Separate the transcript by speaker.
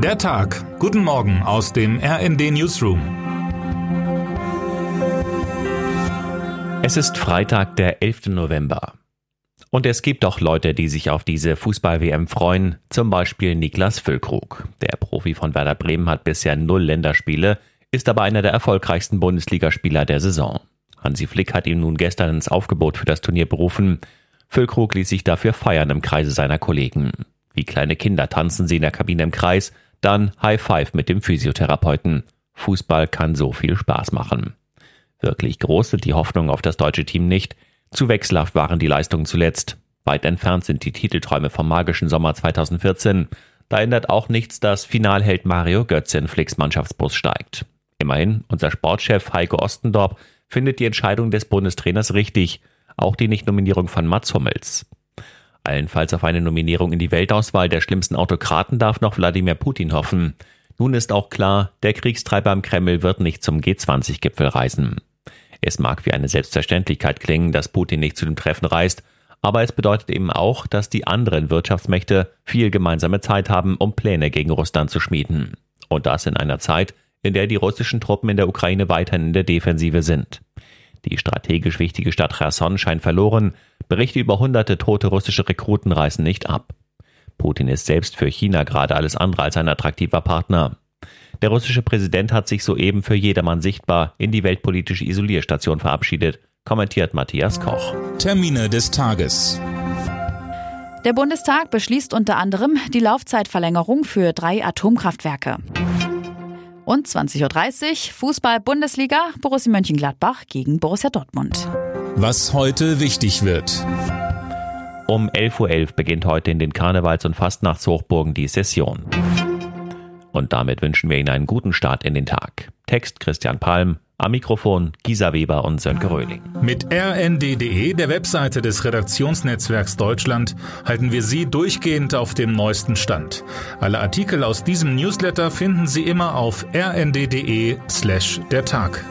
Speaker 1: Der Tag. Guten Morgen aus dem RND Newsroom.
Speaker 2: Es ist Freitag, der 11. November. Und es gibt auch Leute, die sich auf diese Fußball-WM freuen, zum Beispiel Niklas Füllkrug. Der Profi von Werder Bremen hat bisher null Länderspiele, ist aber einer der erfolgreichsten Bundesligaspieler der Saison. Hansi Flick hat ihn nun gestern ins Aufgebot für das Turnier berufen. Füllkrug ließ sich dafür feiern im Kreise seiner Kollegen. Wie kleine Kinder tanzen sie in der Kabine im Kreis, dann High Five mit dem Physiotherapeuten. Fußball kann so viel Spaß machen. Wirklich groß sind die Hoffnungen auf das deutsche Team nicht. Zu wechselhaft waren die Leistungen zuletzt. Weit entfernt sind die Titelträume vom magischen Sommer 2014. Da ändert auch nichts, dass Finalheld Mario Götze in Flicks Mannschaftsbus steigt. Immerhin, unser Sportchef Heiko Ostendorp findet die Entscheidung des Bundestrainers richtig, auch die Nichtnominierung von Mats Hummels. Allenfalls auf eine Nominierung in die Weltauswahl der schlimmsten Autokraten darf noch Wladimir Putin hoffen. Nun ist auch klar, der Kriegstreiber im Kreml wird nicht zum G20-Gipfel reisen. Es mag wie eine Selbstverständlichkeit klingen, dass Putin nicht zu dem Treffen reist, aber es bedeutet eben auch, dass die anderen Wirtschaftsmächte viel gemeinsame Zeit haben, um Pläne gegen Russland zu schmieden. Und das in einer Zeit, in der die russischen Truppen in der Ukraine weiterhin in der Defensive sind. Die strategisch wichtige Stadt Cherson scheint verloren. Berichte über hunderte tote russische Rekruten reißen nicht ab. Putin ist selbst für China gerade alles andere als ein attraktiver Partner. Der russische Präsident hat sich soeben für jedermann sichtbar in die weltpolitische Isolierstation verabschiedet, kommentiert Matthias Koch.
Speaker 1: Termine des Tages.
Speaker 3: Der Bundestag beschließt unter anderem die Laufzeitverlängerung für drei Atomkraftwerke. Und 20.30 Uhr Fußball-Bundesliga Borussia Mönchengladbach gegen Borussia Dortmund.
Speaker 1: Was heute wichtig wird.
Speaker 2: Um 11.11 Uhr beginnt heute in den Karnevals- und Fastnachtshochburgen die Session. Und damit wünschen wir Ihnen einen guten Start in den Tag. Text Christian Palm, am Mikrofon Gisa Weber und Sönke Röhling.
Speaker 1: Mit rnd.de, der Webseite des Redaktionsnetzwerks Deutschland, halten wir Sie durchgehend auf dem neuesten Stand. Alle Artikel aus diesem Newsletter finden Sie immer auf rnd.de slash der Tag.